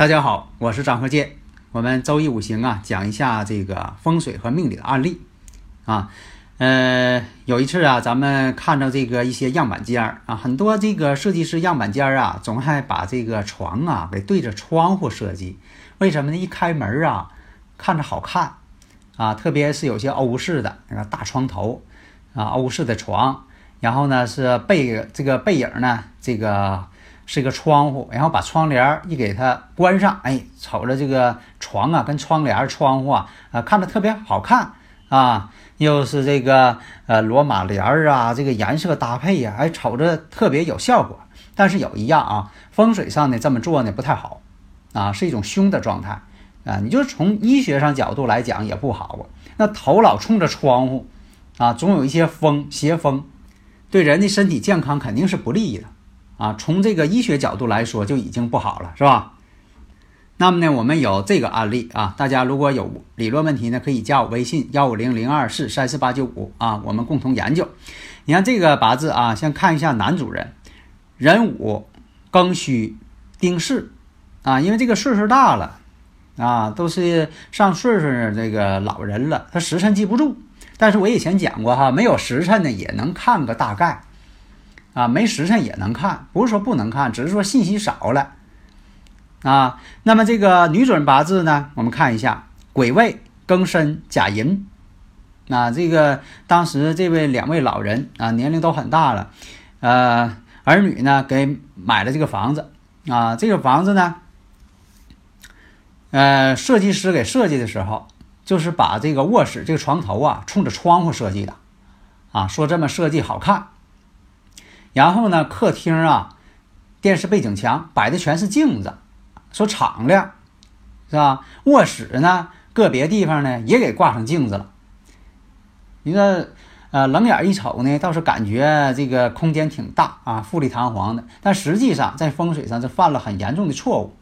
大家好，我是张和建。我们周易五行啊，讲一下这个风水和命理的案例啊。呃，有一次啊，咱们看到这个一些样板间儿啊，很多这个设计师样板间儿啊，总爱把这个床啊给对着窗户设计。为什么呢？一开门啊，看着好看啊，特别是有些欧式的那个大床头啊，欧式的床，然后呢是背这个背影呢，这个。是个窗户，然后把窗帘一给它关上，哎，瞅着这个床啊，跟窗帘、窗户啊，啊，看着特别好看啊。又是这个呃罗马帘儿啊，这个颜色搭配呀，哎，瞅着特别有效果。但是有一样啊，风水上呢这么做呢不太好啊，是一种凶的状态啊。你就从医学上角度来讲也不好啊。那头老冲着窗户啊，总有一些风邪风，对人的身体健康肯定是不利的。啊，从这个医学角度来说就已经不好了，是吧？那么呢，我们有这个案例啊，大家如果有理论问题呢，可以加我微信幺五零零二四三四八九五啊，我们共同研究。你看这个八字啊，先看一下男主人，壬午、庚戌、丁巳啊，因为这个岁数大了啊，都是上岁数这个老人了，他时辰记不住。但是我以前讲过哈，没有时辰呢，也能看个大概。啊，没时辰也能看，不是说不能看，只是说信息少了。啊，那么这个女主人八字呢，我们看一下癸未、庚申、甲寅。那这个当时这位两位老人啊，年龄都很大了，呃，儿女呢给买了这个房子啊，这个房子呢，呃，设计师给设计的时候，就是把这个卧室这个床头啊，冲着窗户设计的，啊，说这么设计好看。然后呢，客厅啊，电视背景墙摆的全是镜子，说敞亮，是吧？卧室呢，个别地方呢也给挂上镜子了。你说，呃，冷眼一瞅呢，倒是感觉这个空间挺大啊，富丽堂皇的。但实际上在风水上，是犯了很严重的错误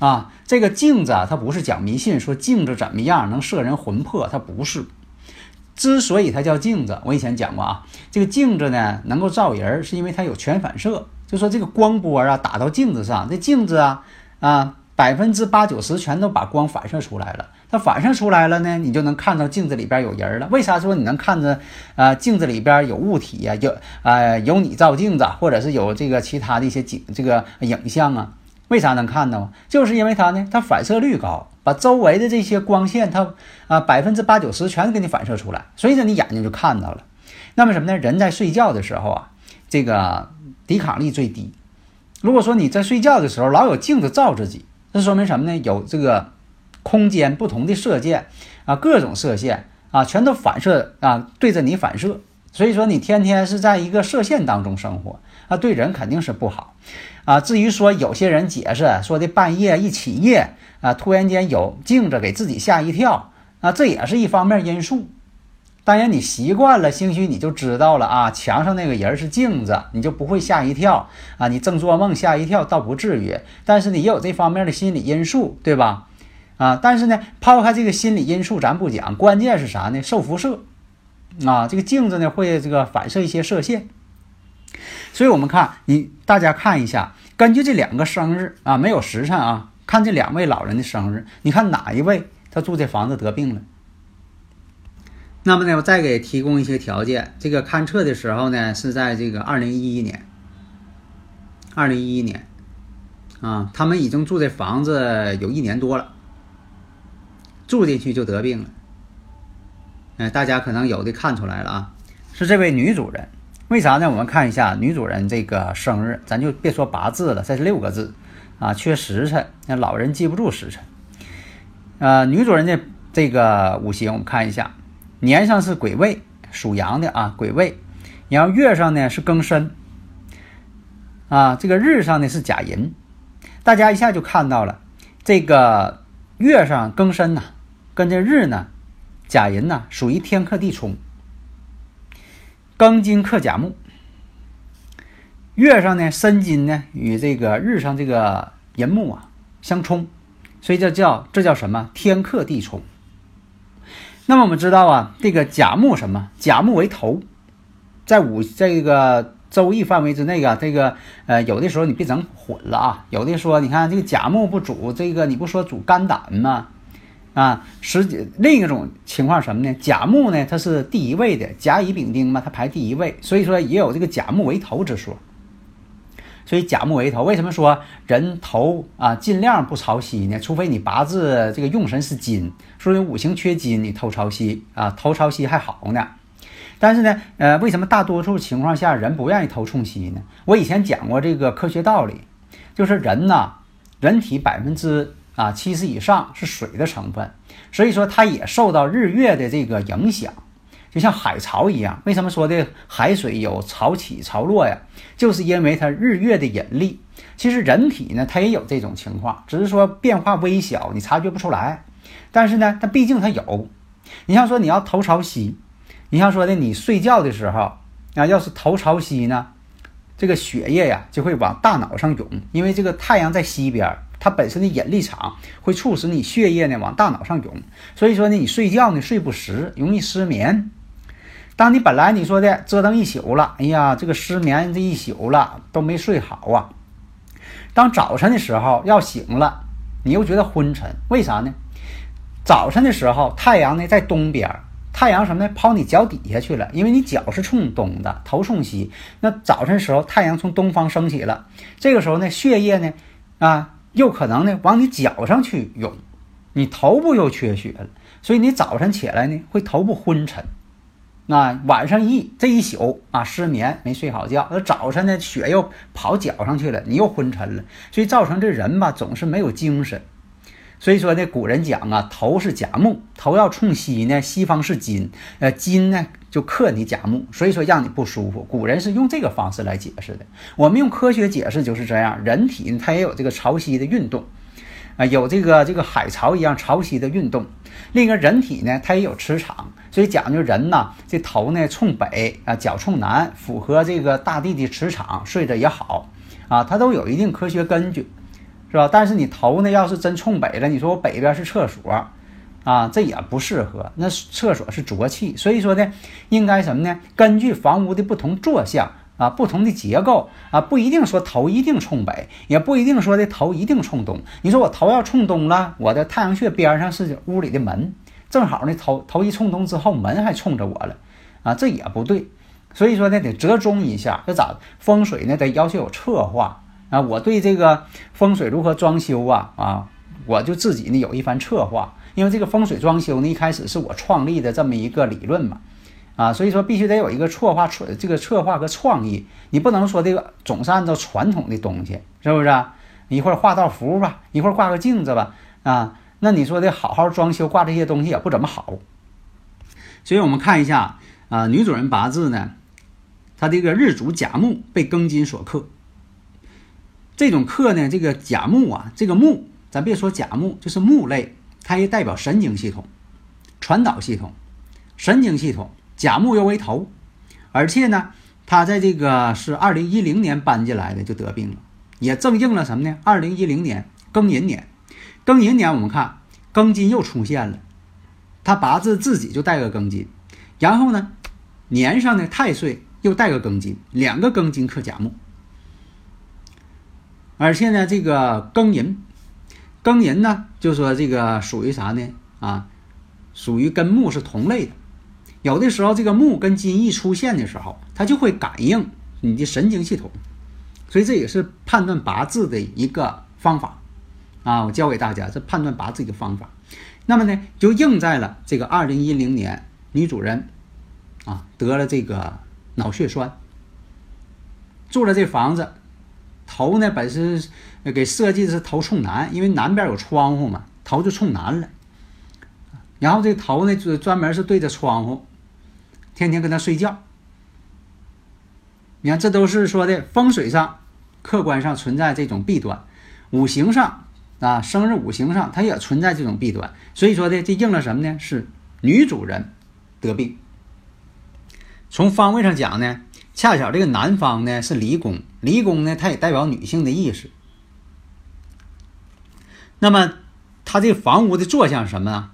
啊。这个镜子啊，它不是讲迷信，说镜子怎么样能摄人魂魄，它不是。之所以它叫镜子，我以前讲过啊，这个镜子呢能够照人，是因为它有全反射。就说这个光波啊打到镜子上，这镜子啊啊百分之八九十全都把光反射出来了。它反射出来了呢，你就能看到镜子里边有人了。为啥说你能看着啊镜子里边有物体呀？有啊有你照镜子，或者是有这个其他的一些景这个影像啊？为啥能看到？就是因为它呢，它反射率高，把周围的这些光线，它啊百分之八九十全给你反射出来，所以说你眼睛就看到了。那么什么呢？人在睡觉的时候啊，这个抵抗力最低。如果说你在睡觉的时候老有镜子照自己，这说明什么呢？有这个空间不同的射线啊，各种射线啊，全都反射啊，对着你反射。所以说你天天是在一个射线当中生活啊，对人肯定是不好。啊，至于说有些人解释说的半夜一起夜啊，突然间有镜子给自己吓一跳啊，这也是一方面因素。当然你习惯了，兴许你就知道了啊，墙上那个人是镜子，你就不会吓一跳啊。你正做梦吓一跳倒不至于，但是你也有这方面的心理因素，对吧？啊，但是呢，抛开这个心理因素咱不讲，关键是啥呢？受辐射啊，这个镜子呢会这个反射一些射线。所以我们看你，大家看一下，根据这两个生日啊，没有时辰啊，看这两位老人的生日，你看哪一位他住这房子得病了？那么呢，我再给提供一些条件。这个勘测的时候呢，是在这个二零一一年，二零一一年啊，他们已经住这房子有一年多了，住进去就得病了。哎，大家可能有的看出来了啊，是这位女主人。为啥呢？我们看一下女主人这个生日，咱就别说八字了，这是六个字。啊，缺时辰，那老人记不住时辰。呃，女主人的这个五行我们看一下，年上是癸未，属阳的啊，癸未，然后月上呢是庚申，啊，这个日上呢是甲寅，大家一下就看到了，这个月上庚申呐，跟这日呢甲寅呐属于天克地冲，庚金克甲木，月上呢申金呢与这个日上这个寅木啊相冲，所以这叫这叫什么？天克地冲。那么我们知道啊，这个甲木什么？甲木为头，在五这个周易范围之内啊，这个呃有的时候你别整混了啊。有的说，你看这个甲木不主这个，你不说主肝胆吗？啊，实际另一种情况什么呢？甲木呢，它是第一位的，甲乙丙丁嘛，它排第一位，所以说也有这个甲木为头之说。所以甲木为头，为什么说人头啊尽量不朝西呢？除非你八字这个用神是金，说你五行缺金，你头朝西啊，头朝西还好呢。但是呢，呃，为什么大多数情况下人不愿意头冲西呢？我以前讲过这个科学道理，就是人呐，人体百分之啊七十以上是水的成分，所以说它也受到日月的这个影响。就像海潮一样，为什么说的海水有潮起潮落呀？就是因为它日月的引力。其实人体呢，它也有这种情况，只是说变化微小，你察觉不出来。但是呢，它毕竟它有。你像说你要头朝西，你像说的你睡觉的时候啊，要是头朝西呢，这个血液呀就会往大脑上涌，因为这个太阳在西边，它本身的引力场会促使你血液呢往大脑上涌。所以说呢，你睡觉呢睡不实，容易失眠。当你本来你说的折腾一宿了，哎呀，这个失眠这一宿了都没睡好啊。当早晨的时候要醒了，你又觉得昏沉，为啥呢？早晨的时候太阳呢在东边，太阳什么呢跑你脚底下去了，因为你脚是冲东的，头冲西。那早晨时候太阳从东方升起了，这个时候呢血液呢啊又可能呢往你脚上去涌，你头部又缺血了，所以你早晨起来呢会头部昏沉。那晚上一这一宿啊失眠没睡好觉，那早晨呢血又跑脚上去了，你又昏沉了，所以造成这人吧总是没有精神。所以说呢，古人讲啊，头是甲木，头要冲西呢，西方是金，呃金呢就克你甲木，所以说让你不舒服。古人是用这个方式来解释的，我们用科学解释就是这样。人体呢它也有这个潮汐的运动。啊，有这个这个海潮一样潮汐的运动。另一个人体呢，它也有磁场，所以讲究人呢，这头呢冲北啊，脚冲南，符合这个大地的磁场，睡着也好啊，它都有一定科学根据，是吧？但是你头呢，要是真冲北了，你说我北边是厕所啊，这也不适合。那厕所是浊气，所以说呢，应该什么呢？根据房屋的不同坐向。啊，不同的结构啊，不一定说头一定冲北，也不一定说的头一定冲东。你说我头要冲东了，我的太阳穴边上是屋里的门，正好呢，头头一冲东之后，门还冲着我了，啊，这也不对。所以说呢，得折中一下。这咋风水呢？得要求有策划啊。我对这个风水如何装修啊啊，我就自己呢有一番策划。因为这个风水装修呢，一开始是我创立的这么一个理论嘛。啊，所以说必须得有一个策划策这个策划和创意，你不能说这个总是按照传统的东西，是不是？一会儿画道符吧，一会儿挂个镜子吧，啊，那你说的好好装修挂这些东西也不怎么好。所以我们看一下啊，女主人八字呢，她这个日主甲木被庚金所克，这种克呢，这个甲木啊，这个木，咱别说甲木，就是木类，它也代表神经系统、传导系统、神经系统。甲木又为头，而且呢，他在这个是二零一零年搬进来的，就得病了，也正应了什么呢？二零一零年庚寅年，庚寅年我们看庚金又出现了，他八字自己就带个庚金，然后呢，年上呢太岁又带个庚金，两个庚金克甲木，而且呢，这个庚寅，庚寅呢就说这个属于啥呢？啊，属于跟木是同类的。有的时候，这个木跟金一出现的时候，它就会感应你的神经系统，所以这也是判断八字的一个方法啊。我教给大家这判断八字的方法。那么呢，就应在了这个二零一零年女主人啊得了这个脑血栓，住了这房子，头呢本身给设计的是头冲南，因为南边有窗户嘛，头就冲南了。然后这头呢就专门是对着窗户，天天跟他睡觉。你看，这都是说的风水上、客观上存在这种弊端，五行上啊，生日五行上它也存在这种弊端。所以说的这应了什么呢？是女主人得病。从方位上讲呢，恰巧这个南方呢是离宫，离宫呢它也代表女性的意识。那么它这房屋的坐向什么呢？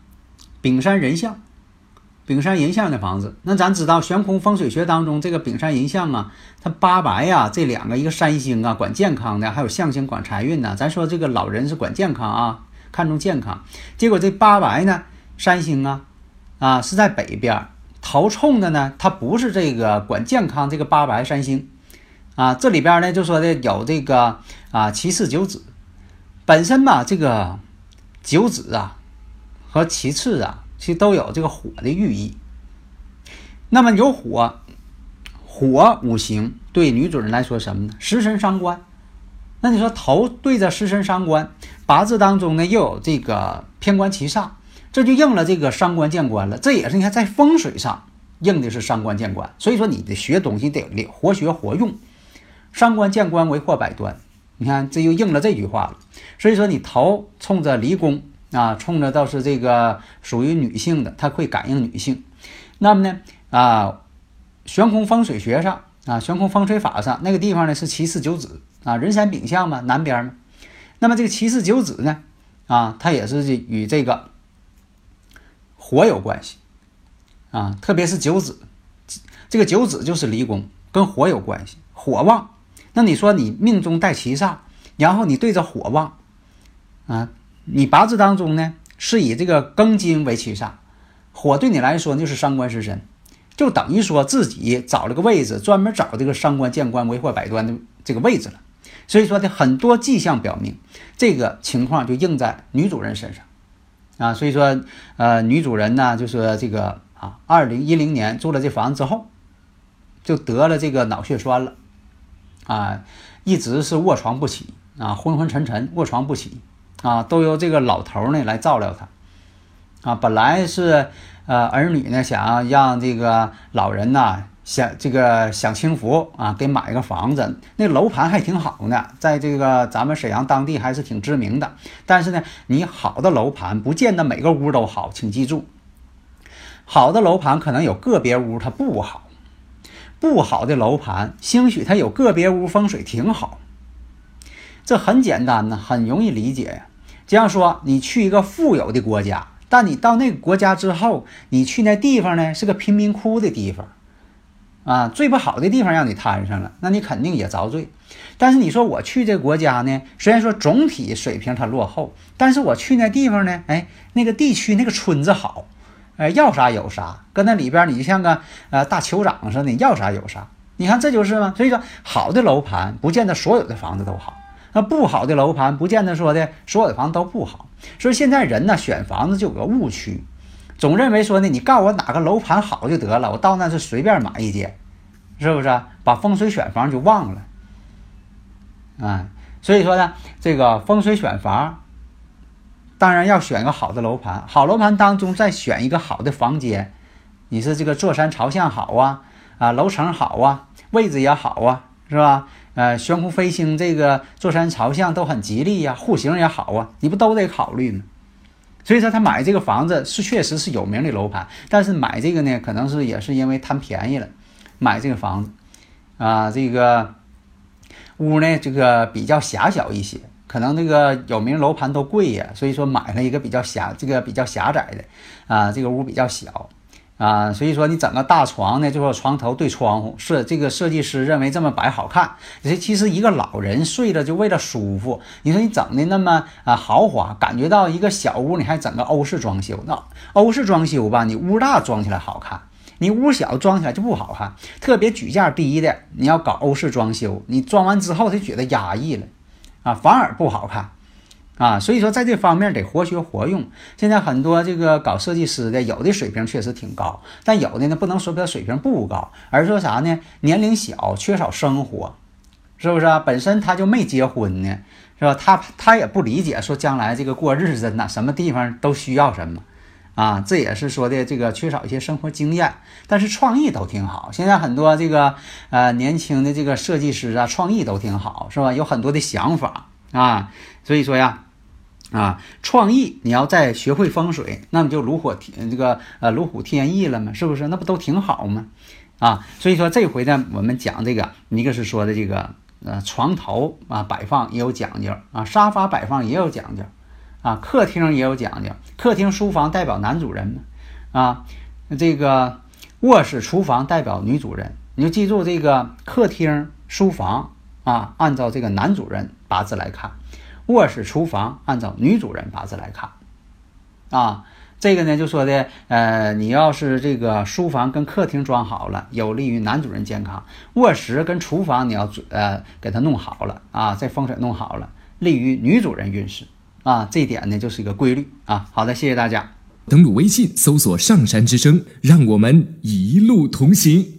丙山人像。丙山人像的房子，那咱知道悬空风水学当中这个丙山人像啊，它八白呀，这两个一个山星啊管健康的，还有象星管财运呢。咱说这个老人是管健康啊，看重健康。结果这八白呢，山星啊，啊是在北边，头冲的呢，它不是这个管健康这个八白山星啊。这里边呢就说的有这个啊七四九子，本身吧这个九子啊和其次啊。其实都有这个火的寓意。那么有火，火五行对女主人来说什么呢？食神伤官。那你说头对着食神伤官，八字当中呢又有这个偏官七煞，这就应了这个伤官见官了。这也是你看在风水上应的是伤官见官。所以说你的学东西得活学活用，伤官见官为祸百端。你看这又应了这句话了。所以说你头冲着离宫。啊，冲着倒是这个属于女性的，它会感应女性。那么呢，啊，悬空风水学上啊，悬空风水法上那个地方呢是七四九子啊，人山丙向嘛，南边嘛。那么这个七四九子呢，啊，它也是与这个火有关系啊，特别是九子，这个九子就是离宫，跟火有关系，火旺。那你说你命中带七煞，然后你对着火旺啊。你八字当中呢，是以这个庚金为七煞，火对你来说就是伤官食神，就等于说自己找了个位置，专门找这个伤官见官为祸百端的这个位置了。所以说的很多迹象表明，这个情况就应在女主人身上啊。所以说，呃，女主人呢，就是这个啊，二零一零年租了这房子之后，就得了这个脑血栓了啊，一直是卧床不起啊，昏昏沉沉，卧床不起。啊，都由这个老头呢来照料他，啊，本来是呃儿女呢想要让这个老人呐享这个享清福啊，给买个房子，那楼盘还挺好呢，在这个咱们沈阳当地还是挺知名的。但是呢，你好的楼盘不见得每个屋都好，请记住，好的楼盘可能有个别屋它不好，不好的楼盘兴许它有个别屋风水挺好，这很简单呢，很容易理解呀。这样说，你去一个富有的国家，但你到那个国家之后，你去那地方呢是个贫民窟的地方，啊，最不好的地方让你摊上了，那你肯定也遭罪。但是你说我去这国家呢，虽然说总体水平它落后，但是我去那地方呢，哎，那个地区那个村子好，哎，要啥有啥，搁那里边你就像个呃大酋长似的，要啥有啥。你看这就是吗？所以说，好的楼盘不见得所有的房子都好。那不好的楼盘，不见得说的所有的房子都不好。所以现在人呢，选房子就有个误区，总认为说呢，你告诉我哪个楼盘好就得了，我到那是随便买一间，是不是？把风水选房就忘了。啊，所以说呢，这个风水选房，当然要选一个好的楼盘，好楼盘当中再选一个好的房间，你是这个坐山朝向好啊，啊，楼层好啊，位置也好啊，是吧？呃，悬空飞星这个坐山朝向都很吉利呀，户型也好啊，你不都得考虑吗？所以说他买这个房子是确实是有名的楼盘，但是买这个呢，可能是也是因为贪便宜了，买这个房子啊，这个屋呢这个比较狭小一些，可能那个有名楼盘都贵呀，所以说买了一个比较狭这个比较狭窄的啊，这个屋比较小。啊，所以说你整个大床呢，就说床头对窗户，设这个设计师认为这么摆好看。这其实一个老人睡着就为了舒服。你说你整的那么啊豪华，感觉到一个小屋，你还整个欧式装修，那欧式装修吧，你屋大装起来好看，你屋小装起来就不好看。特别举价低的，你要搞欧式装修，你装完之后他觉得压抑了，啊，反而不好看。啊，所以说在这方面得活学活用。现在很多这个搞设计师的，有的水平确实挺高，但有的呢不能说他水平不高，而说啥呢？年龄小，缺少生活，是不是啊？本身他就没结婚呢，是吧？他他也不理解说将来这个过日子哪什么地方都需要什么，啊，这也是说的这个缺少一些生活经验，但是创意都挺好。现在很多这个呃年轻的这个设计师啊，创意都挺好，是吧？有很多的想法啊，所以说呀，啊，创意你要再学会风水，那么就炉火添这个呃炉虎添翼了嘛，是不是？那不都挺好吗？啊，所以说这回呢，我们讲这个，一个是说的这个呃床头啊摆放也有讲究啊，沙发摆放也有讲究。啊，客厅也有讲究，客厅、书房代表男主人嘛，啊，这个卧室、厨房代表女主人，你就记住这个客厅、书房啊，按照这个男主人八字来看；卧室、厨房按照女主人八字来看。啊，这个呢就说的，呃，你要是这个书房跟客厅装好了，有利于男主人健康；卧室跟厨房你要呃给他弄好了啊，这风水弄好了，利于女主人运势。啊，这一点呢就是一个规律啊。好的，谢谢大家。登录微信搜索“上山之声”，让我们一路同行。